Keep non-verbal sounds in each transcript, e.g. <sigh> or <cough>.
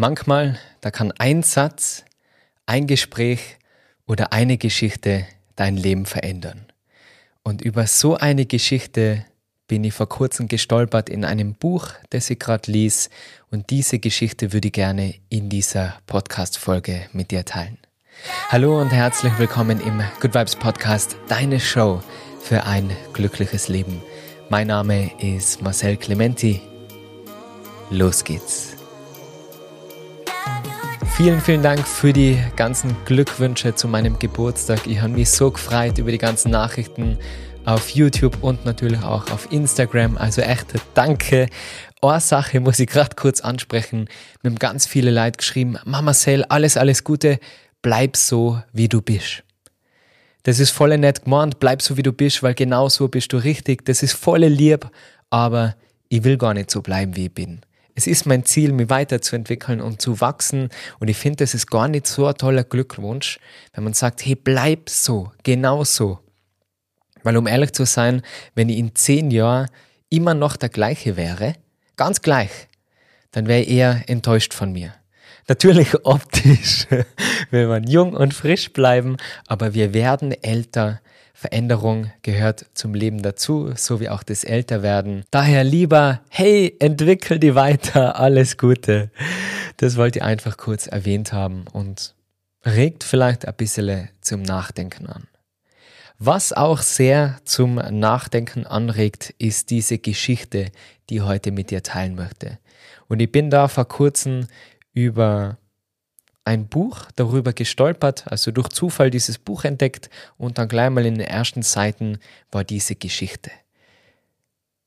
Manchmal, da kann ein Satz, ein Gespräch oder eine Geschichte dein Leben verändern. Und über so eine Geschichte bin ich vor kurzem gestolpert in einem Buch, das ich gerade lies. Und diese Geschichte würde ich gerne in dieser Podcast-Folge mit dir teilen. Hallo und herzlich willkommen im Good Vibes Podcast, deine Show für ein glückliches Leben. Mein Name ist Marcel Clementi. Los geht's. Vielen, vielen Dank für die ganzen Glückwünsche zu meinem Geburtstag. Ich habe mich so gefreut über die ganzen Nachrichten auf YouTube und natürlich auch auf Instagram. Also echt danke. Eine Sache <laughs> muss ich gerade kurz ansprechen. Mir haben ganz viele Leute geschrieben, Mama Cell, alles, alles Gute, bleib so, wie du bist. Das ist voll nett gemeint, bleib so, wie du bist, weil genau so bist du richtig. Das ist voll lieb, aber ich will gar nicht so bleiben, wie ich bin. Es ist mein Ziel, mich weiterzuentwickeln und zu wachsen. Und ich finde, das ist gar nicht so ein toller Glückwunsch, wenn man sagt, hey, bleib so, genau so. Weil um ehrlich zu sein, wenn ich in zehn Jahren immer noch der gleiche wäre, ganz gleich, dann wäre ich eher enttäuscht von mir. Natürlich optisch <laughs> will man jung und frisch bleiben, aber wir werden älter Veränderung gehört zum Leben dazu, so wie auch das Älterwerden. Daher lieber, hey, entwickel die weiter, <laughs> alles Gute. Das wollte ich einfach kurz erwähnt haben und regt vielleicht ein bisschen zum Nachdenken an. Was auch sehr zum Nachdenken anregt, ist diese Geschichte, die ich heute mit dir teilen möchte. Und ich bin da vor kurzem über ein Buch darüber gestolpert, also durch Zufall dieses Buch entdeckt und dann gleich mal in den ersten Seiten war diese Geschichte.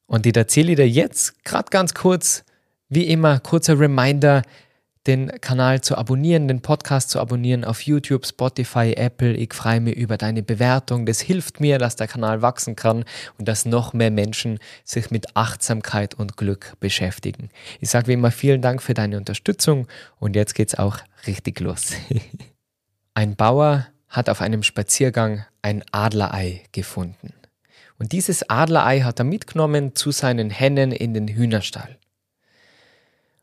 Und die erzähle ich dir jetzt gerade ganz kurz, wie immer, kurzer Reminder, den Kanal zu abonnieren, den Podcast zu abonnieren auf YouTube, Spotify, Apple. Ich freue mich über deine Bewertung. Das hilft mir, dass der Kanal wachsen kann und dass noch mehr Menschen sich mit Achtsamkeit und Glück beschäftigen. Ich sage wie immer vielen Dank für deine Unterstützung und jetzt geht's auch richtig los. <laughs> ein Bauer hat auf einem Spaziergang ein Adlerei gefunden. Und dieses Adlerei hat er mitgenommen zu seinen Hennen in den Hühnerstall.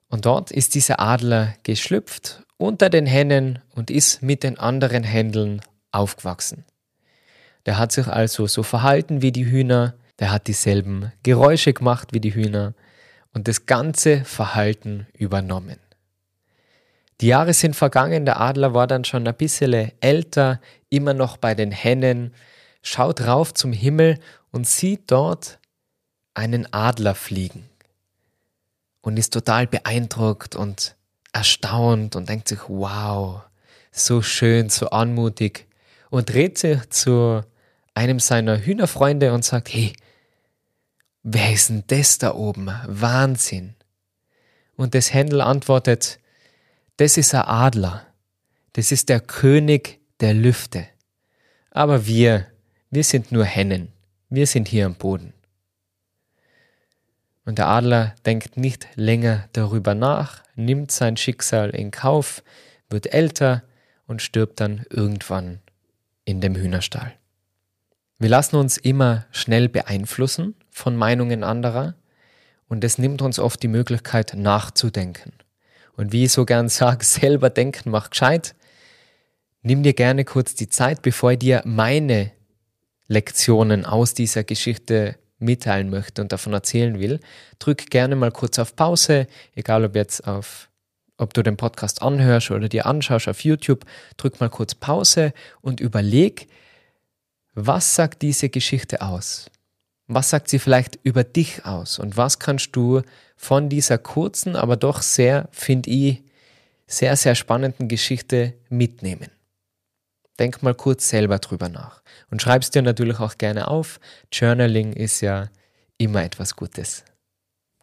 Und dort ist dieser Adler geschlüpft unter den Hennen und ist mit den anderen Händeln aufgewachsen. Der hat sich also so verhalten wie die Hühner, der hat dieselben Geräusche gemacht wie die Hühner und das ganze Verhalten übernommen. Die Jahre sind vergangen, der Adler war dann schon ein bisschen älter, immer noch bei den Hennen, schaut rauf zum Himmel und sieht dort einen Adler fliegen und ist total beeindruckt und erstaunt und denkt sich, wow, so schön, so anmutig und dreht sich zu einem seiner Hühnerfreunde und sagt, hey, wer ist denn das da oben? Wahnsinn. Und das Händel antwortet, das ist ein Adler, das ist der König der Lüfte. Aber wir, wir sind nur Hennen, wir sind hier am Boden. Und der Adler denkt nicht länger darüber nach, nimmt sein Schicksal in Kauf, wird älter und stirbt dann irgendwann in dem Hühnerstall. Wir lassen uns immer schnell beeinflussen von Meinungen anderer und es nimmt uns oft die Möglichkeit nachzudenken. Und wie ich so gern <laughs> sage, selber denken macht gescheit. Nimm dir gerne kurz die Zeit, bevor ich dir meine Lektionen aus dieser Geschichte mitteilen möchte und davon erzählen will, drück gerne mal kurz auf Pause, egal ob jetzt auf, ob du den Podcast anhörst oder dir anschaust auf YouTube, drück mal kurz Pause und überleg, was sagt diese Geschichte aus? Was sagt sie vielleicht über dich aus? Und was kannst du von dieser kurzen, aber doch sehr, finde ich, sehr, sehr spannenden Geschichte mitnehmen? Denk mal kurz selber drüber nach. Und schreib es dir natürlich auch gerne auf. Journaling ist ja immer etwas Gutes.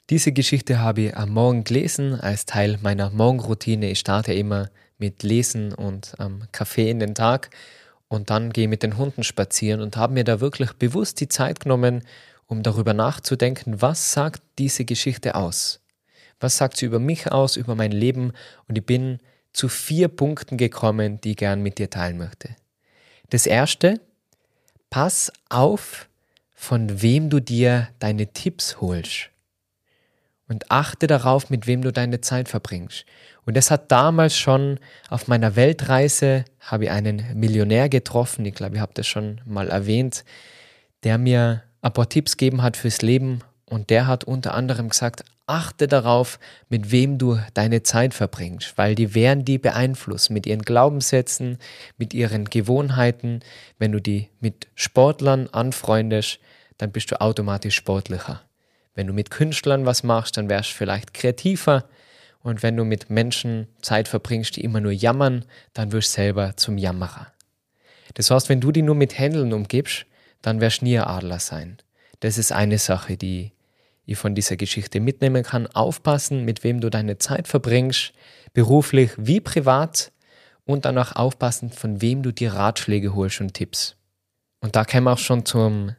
Diese Geschichte habe ich am Morgen gelesen als Teil meiner Morgenroutine. Ich starte immer mit Lesen und ähm, Kaffee in den Tag und dann gehe ich mit den Hunden spazieren und habe mir da wirklich bewusst die Zeit genommen, um darüber nachzudenken, was sagt diese Geschichte aus? Was sagt sie über mich aus, über mein Leben? Und ich bin zu vier Punkten gekommen, die ich gern mit dir teilen möchte. Das erste, pass auf, von wem du dir deine Tipps holst. Und achte darauf, mit wem du deine Zeit verbringst. Und das hat damals schon auf meiner Weltreise, habe ich einen Millionär getroffen, ich glaube, ich habe das schon mal erwähnt, der mir ein paar Tipps gegeben hat fürs Leben. Und der hat unter anderem gesagt, achte darauf, mit wem du deine Zeit verbringst, weil die werden die beeinflussen mit ihren Glaubenssätzen, mit ihren Gewohnheiten. Wenn du die mit Sportlern anfreundest, dann bist du automatisch sportlicher. Wenn du mit Künstlern was machst, dann wärst du vielleicht kreativer. Und wenn du mit Menschen Zeit verbringst, die immer nur jammern, dann wirst du selber zum Jammerer. Das heißt, wenn du die nur mit Händeln umgibst, dann wirst du nie ein Adler sein. Das ist eine Sache, die ich von dieser Geschichte mitnehmen kann. Aufpassen, mit wem du deine Zeit verbringst, beruflich wie privat und dann auch aufpassen, von wem du dir Ratschläge holst und Tipps. Und da kämen wir auch schon zum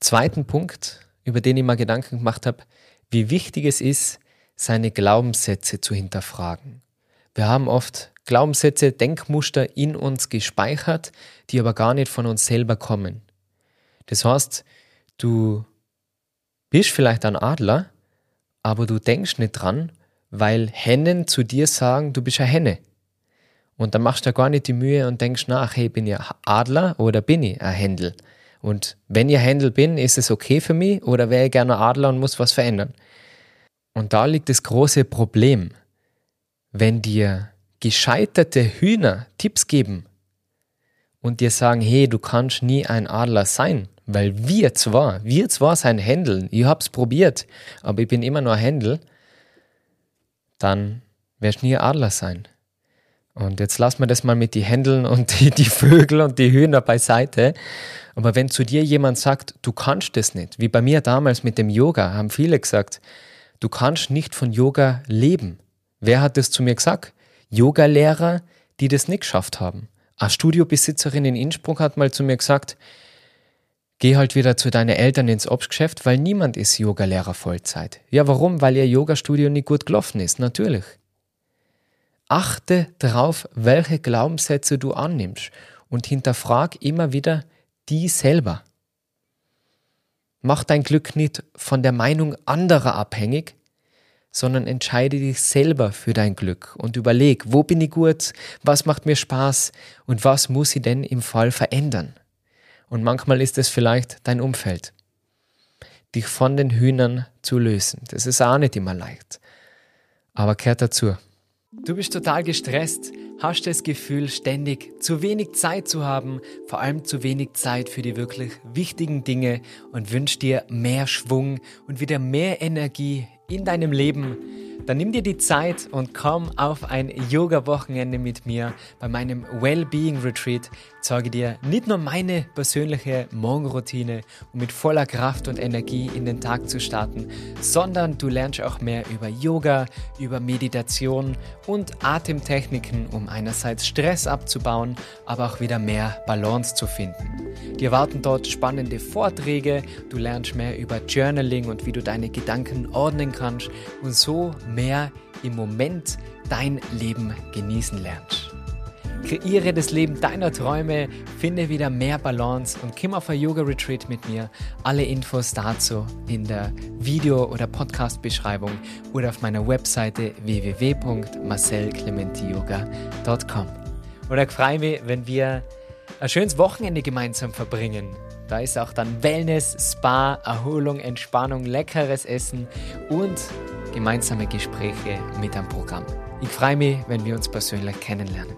zweiten Punkt, über den ich mal Gedanken gemacht habe, wie wichtig es ist, seine Glaubenssätze zu hinterfragen. Wir haben oft Glaubenssätze, Denkmuster in uns gespeichert, die aber gar nicht von uns selber kommen. Das heißt, du bist vielleicht ein Adler, aber du denkst nicht dran, weil Hennen zu dir sagen, du bist eine Henne. Und dann machst du gar nicht die Mühe und denkst nach, hey, bin ich ein Adler oder bin ich ein Händel? Und wenn ich ein Händel bin, ist es okay für mich oder wäre ich gerne ein Adler und muss was verändern? Und da liegt das große Problem. Wenn dir gescheiterte Hühner Tipps geben und dir sagen, hey, du kannst nie ein Adler sein, weil wir zwar, wir zwar sein Händeln, ich hab's probiert, aber ich bin immer nur Händel, dann wirst du nie Adler sein. Und jetzt lassen wir das mal mit die Händeln und die, die Vögel und die Hühner beiseite. Aber wenn zu dir jemand sagt, du kannst das nicht, wie bei mir damals mit dem Yoga, haben viele gesagt, du kannst nicht von Yoga leben. Wer hat das zu mir gesagt? Yoga-Lehrer, die das nicht geschafft haben. Eine Studiobesitzerin in Innsbruck hat mal zu mir gesagt, Geh halt wieder zu deinen Eltern ins Obstgeschäft, weil niemand ist Yogalehrer Vollzeit. Ja, warum? Weil ihr Yogastudio nicht gut gelaufen ist, natürlich. Achte darauf, welche Glaubenssätze du annimmst und hinterfrag immer wieder die selber. Mach dein Glück nicht von der Meinung anderer abhängig, sondern entscheide dich selber für dein Glück und überleg, wo bin ich gut, was macht mir Spaß und was muss ich denn im Fall verändern. Und manchmal ist es vielleicht dein Umfeld. Dich von den Hühnern zu lösen. Das ist auch nicht immer leicht. Aber kehrt dazu. Du bist total gestresst, hast das Gefühl, ständig zu wenig Zeit zu haben, vor allem zu wenig Zeit für die wirklich wichtigen Dinge und wünschst dir mehr Schwung und wieder mehr Energie in deinem Leben dann nimm dir die Zeit und komm auf ein Yoga-Wochenende mit mir bei meinem Wellbeing Retreat. Zeige dir nicht nur meine persönliche Morgenroutine, um mit voller Kraft und Energie in den Tag zu starten, sondern du lernst auch mehr über Yoga, über Meditation und Atemtechniken, um einerseits Stress abzubauen, aber auch wieder mehr Balance zu finden. Dir warten dort spannende Vorträge, du lernst mehr über Journaling und wie du deine Gedanken ordnen kannst und so mehr im Moment dein Leben genießen lernst. Kreiere das Leben deiner Träume, finde wieder mehr Balance und komm auf ein Yoga Retreat mit mir. Alle Infos dazu in der Video- oder Podcast-Beschreibung oder auf meiner Webseite www.marcelclementiyoga.com. Oder ich freue mich, wenn wir ein schönes Wochenende gemeinsam verbringen. Da ist auch dann Wellness, Spa, Erholung, Entspannung, leckeres Essen und gemeinsame Gespräche mit am Programm. Ich freue mich, wenn wir uns persönlich kennenlernen.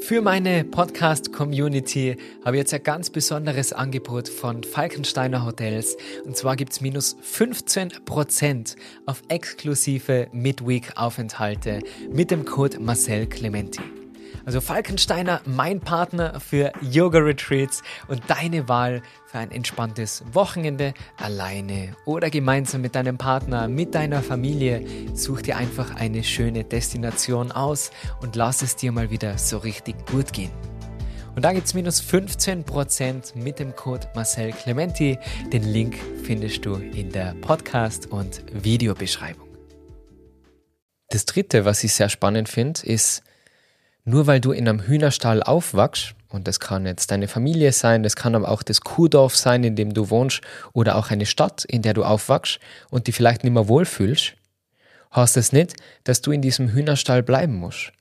Für meine Podcast-Community habe ich jetzt ein ganz besonderes Angebot von Falkensteiner Hotels. Und zwar gibt es minus 15% auf exklusive Midweek-Aufenthalte mit dem Code Marcel Clementi. Also Falkensteiner, mein Partner für Yoga Retreats und deine Wahl für ein entspanntes Wochenende alleine oder gemeinsam mit deinem Partner, mit deiner Familie. Such dir einfach eine schöne Destination aus und lass es dir mal wieder so richtig gut gehen. Und da gibt es minus 15% mit dem Code Marcel Clementi. Den Link findest du in der Podcast- und Videobeschreibung. Das dritte, was ich sehr spannend finde, ist, nur weil du in einem Hühnerstall aufwachst Und das kann jetzt deine Familie sein, das kann aber auch das Kuhdorf sein, in dem du wohnst, oder auch eine Stadt, in der du aufwachst und die vielleicht nicht mehr wohlfühlst, heißt das nicht, dass du in diesem Hühnerstall bleiben musst.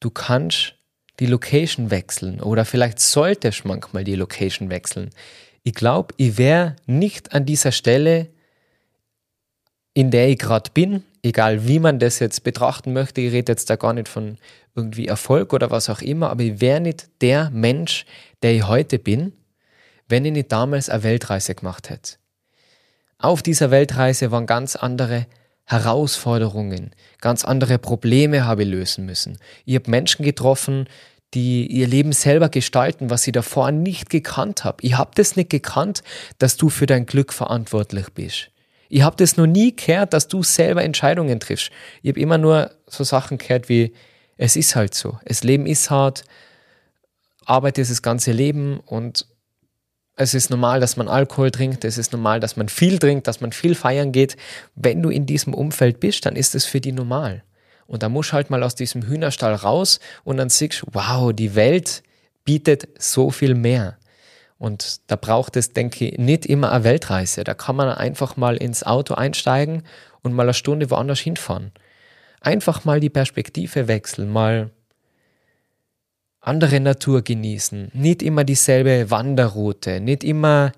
Du kannst die Location wechseln oder vielleicht solltest manchmal die Location wechseln. Ich glaube, ich wäre nicht an dieser Stelle, in der ich gerade bin, egal wie man das jetzt betrachten möchte, ich rede jetzt da gar nicht von irgendwie Erfolg oder was auch immer, aber ich wäre nicht der Mensch, der ich heute bin, wenn ich nicht damals eine Weltreise gemacht hätte. Auf dieser Weltreise waren ganz andere Herausforderungen, ganz andere Probleme habe ich lösen müssen. Ich habe Menschen getroffen, die ihr Leben selber gestalten, was ich davor nicht gekannt habe. Ich habe das nicht gekannt, dass du für dein Glück verantwortlich bist. Ich habe das noch nie gehört, dass du selber Entscheidungen triffst. Ich habe immer nur so Sachen gehört wie, es ist halt so. Das Leben ist hart, Arbeit ist das ganze Leben und es ist normal, dass man Alkohol trinkt, es ist normal, dass man viel trinkt, dass man viel feiern geht. Wenn du in diesem Umfeld bist, dann ist es für die normal. Und da musst du halt mal aus diesem Hühnerstall raus und dann siehst du, wow, die Welt bietet so viel mehr. Und da braucht es, denke ich, nicht immer eine Weltreise. Da kann man einfach mal ins Auto einsteigen und mal eine Stunde woanders hinfahren. Einfach mal die Perspektive wechseln, mal andere Natur genießen, nicht immer dieselbe Wanderroute, nicht immer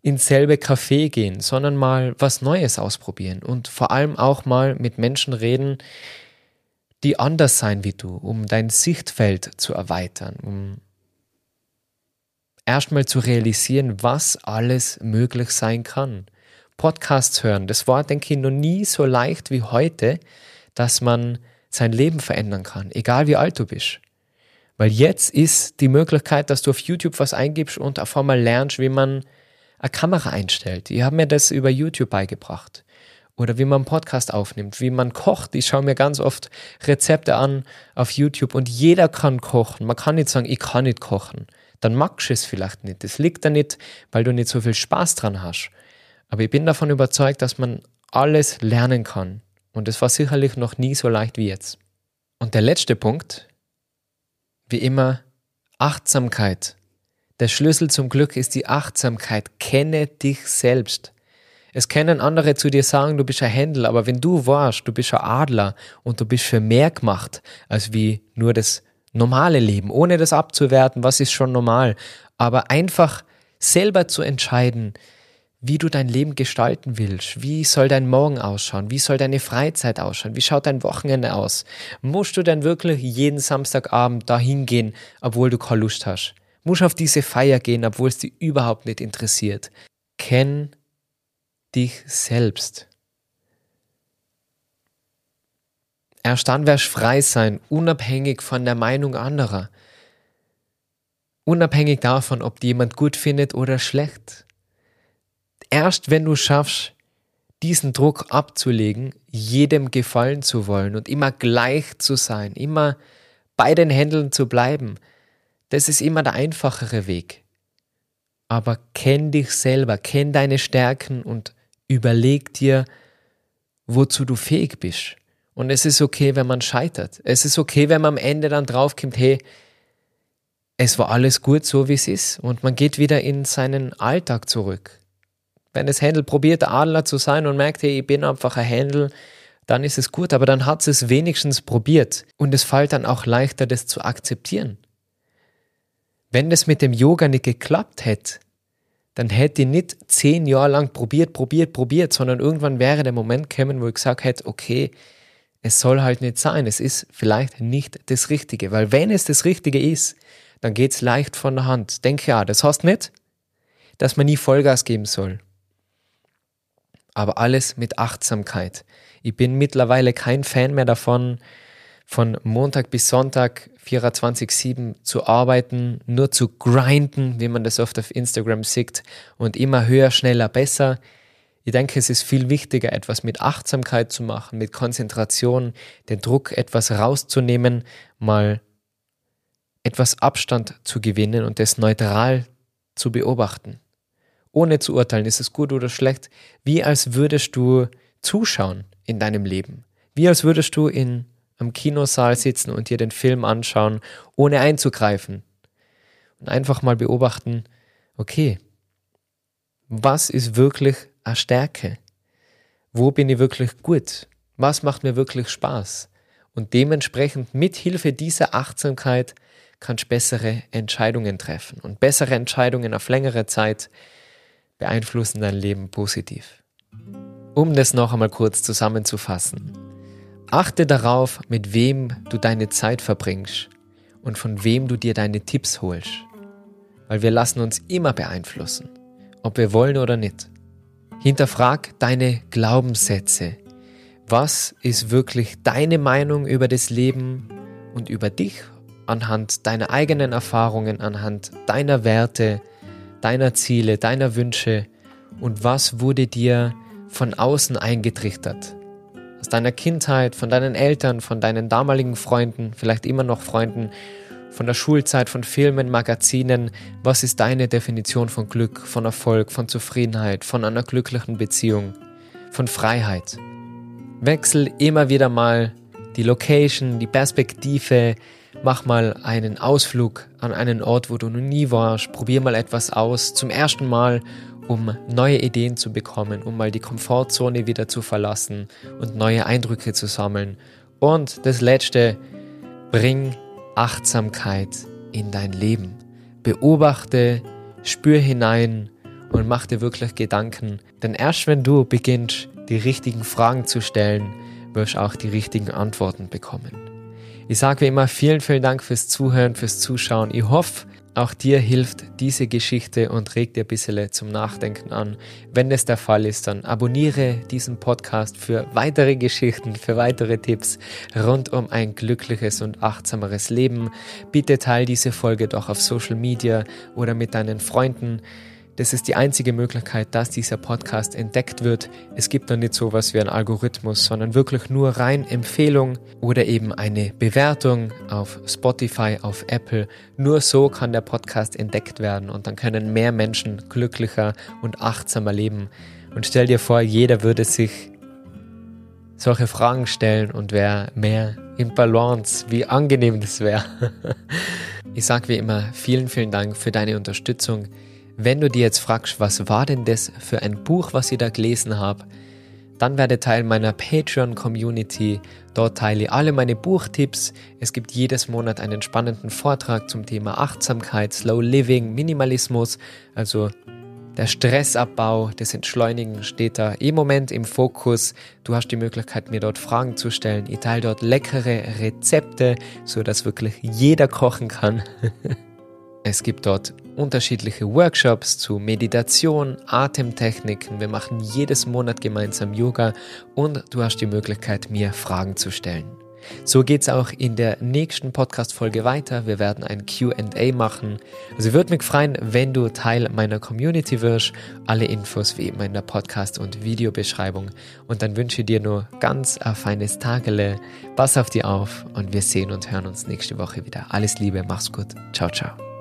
ins selbe Café gehen, sondern mal was Neues ausprobieren und vor allem auch mal mit Menschen reden, die anders sein wie du, um dein Sichtfeld zu erweitern, um erstmal zu realisieren, was alles möglich sein kann. Podcasts hören, das war, denke ich, noch nie so leicht wie heute, dass man sein Leben verändern kann, egal wie alt du bist. Weil jetzt ist die Möglichkeit, dass du auf YouTube was eingibst und auf einmal lernst, wie man eine Kamera einstellt. Ich habe mir das über YouTube beigebracht. Oder wie man einen Podcast aufnimmt, wie man kocht. Ich schaue mir ganz oft Rezepte an auf YouTube und jeder kann kochen. Man kann nicht sagen, ich kann nicht kochen. Dann magst du es vielleicht nicht. Das liegt da nicht, weil du nicht so viel Spaß dran hast. Aber ich bin davon überzeugt, dass man alles lernen kann. Und es war sicherlich noch nie so leicht wie jetzt. Und der letzte Punkt, wie immer, Achtsamkeit. Der Schlüssel zum Glück ist die Achtsamkeit. Kenne dich selbst. Es können andere zu dir sagen, du bist ein Händler, aber wenn du warst, du bist ein Adler und du bist für mehr gemacht, als wie nur das normale Leben, ohne das abzuwerten, was ist schon normal, aber einfach selber zu entscheiden, wie du dein Leben gestalten willst. Wie soll dein Morgen ausschauen? Wie soll deine Freizeit ausschauen? Wie schaut dein Wochenende aus? Musst du denn wirklich jeden Samstagabend dahin gehen, obwohl du keine Lust hast? Musst auf diese Feier gehen, obwohl es dich überhaupt nicht interessiert? Kenn dich selbst. Erst dann wirst du frei sein, unabhängig von der Meinung anderer. Unabhängig davon, ob die jemand gut findet oder schlecht erst wenn du schaffst, diesen Druck abzulegen, jedem gefallen zu wollen und immer gleich zu sein, immer bei den Händeln zu bleiben, das ist immer der einfachere Weg. Aber kenn dich selber, kenn deine Stärken und überleg dir, wozu du fähig bist. Und es ist okay, wenn man scheitert. Es ist okay, wenn man am Ende dann draufkommt, hey, es war alles gut so, wie es ist. Und man geht wieder in seinen Alltag zurück. Wenn das Händel probiert, Adler zu sein und merkt, hey, ich bin einfach ein Händel, dann ist es gut, aber dann hat es wenigstens probiert. Und es fällt dann auch leichter, das zu akzeptieren. Wenn das mit dem Yoga nicht geklappt hätte, dann hätte ich nicht zehn Jahre lang probiert, probiert, probiert, sondern irgendwann wäre der Moment gekommen, wo ich gesagt hätte, okay, es soll halt nicht sein, es ist vielleicht nicht das Richtige, weil wenn es das Richtige ist, dann geht es leicht von der Hand. Denke ja, das heißt nicht, dass man nie Vollgas geben soll aber alles mit Achtsamkeit. Ich bin mittlerweile kein Fan mehr davon, von Montag bis Sonntag 24-7 zu arbeiten, nur zu grinden, wie man das oft auf Instagram sieht, und immer höher, schneller, besser. Ich denke, es ist viel wichtiger, etwas mit Achtsamkeit zu machen, mit Konzentration, den Druck etwas rauszunehmen, mal etwas Abstand zu gewinnen und das neutral zu beobachten ohne zu urteilen, ist es gut oder schlecht, wie als würdest du zuschauen in deinem Leben. Wie als würdest du in einem Kinosaal sitzen und dir den Film anschauen, ohne einzugreifen. Und einfach mal beobachten, okay, was ist wirklich eine Stärke? Wo bin ich wirklich gut? Was macht mir wirklich Spaß? Und dementsprechend mit Hilfe dieser Achtsamkeit kannst du bessere Entscheidungen treffen. Und bessere Entscheidungen auf längere Zeit beeinflussen dein Leben positiv. Um das noch einmal kurz zusammenzufassen. Achte darauf, mit wem du deine Zeit verbringst und von wem du dir deine Tipps holst. Weil wir lassen uns immer beeinflussen, ob wir wollen oder nicht. Hinterfrag deine Glaubenssätze. Was ist wirklich deine Meinung über das Leben und über dich anhand deiner eigenen Erfahrungen, anhand deiner Werte, deiner Ziele, deiner Wünsche und was wurde dir von außen eingetrichtert? aus deiner Kindheit, von deinen Eltern, von deinen damaligen Freunden, vielleicht immer noch Freunden, von der Schulzeit, von Filmen, Magazinen. Was ist deine Definition von Glück, von Erfolg, von Zufriedenheit, von einer glücklichen Beziehung, von Freiheit? Wechsel immer wieder mal die Location, die Perspektive, mach mal einen Ausflug an einen Ort, wo du noch nie warst, probier mal etwas aus, zum ersten Mal um neue Ideen zu bekommen, um mal die Komfortzone wieder zu verlassen und neue Eindrücke zu sammeln. Und das Letzte, bring Achtsamkeit in dein Leben. Beobachte, spür hinein und mach dir wirklich Gedanken. Denn erst wenn du beginnst, die richtigen Fragen zu stellen, wirst du auch die richtigen Antworten bekommen. Ich sage wie immer vielen, vielen Dank fürs Zuhören, fürs Zuschauen. Ich hoffe, auch dir hilft diese Geschichte und regt dir ein bisschen zum Nachdenken an. Wenn es der Fall ist, dann abonniere diesen Podcast für weitere Geschichten, für weitere Tipps rund um ein glückliches und achtsameres Leben. Bitte teile diese Folge doch auf Social Media oder mit deinen Freunden. Das ist die einzige Möglichkeit, dass dieser Podcast entdeckt wird. Es gibt noch nicht so was wie ein Algorithmus, sondern wirklich nur rein Empfehlung oder eben eine Bewertung auf Spotify, auf Apple. Nur so kann der Podcast entdeckt werden und dann können mehr Menschen glücklicher und achtsamer leben. Und stell dir vor, jeder würde sich solche Fragen stellen und wäre mehr in Balance, wie angenehm das wäre. <laughs> Ich sage wie immer vielen, vielen Dank für deine Unterstützung. Wenn du dir jetzt fragst, was war denn das für ein Buch, was ich da gelesen habe, dann werde Teil meiner Patreon-Community. Dort teile ich alle meine Buchtipps. Es gibt jedes Monat einen spannenden Vortrag zum Thema Achtsamkeit, Slow Living, Minimalismus, also der Stressabbau, das Entschleunigen steht da im Moment im Fokus. Du hast die Möglichkeit, mir dort Fragen zu stellen. Ich teile dort leckere Rezepte, so dass wirklich jeder kochen kann. <laughs> Es gibt dort unterschiedliche Workshops zu Meditation, Atemtechniken. Wir machen jedes Monat gemeinsam Yoga und du hast die Möglichkeit, mir Fragen zu stellen. So geht's auch in der nächsten Podcast-Folge weiter. Wir werden ein QA machen. Also würde mich freuen, wenn du Teil meiner Community wirst. Alle Infos wie immer in der Podcast- und Videobeschreibung. Und dann wünsche ich dir nur ganz ein feines Tagele. Pass auf dich auf und wir sehen und hören uns nächste Woche wieder. Alles Liebe, mach's gut. Ciao, ciao.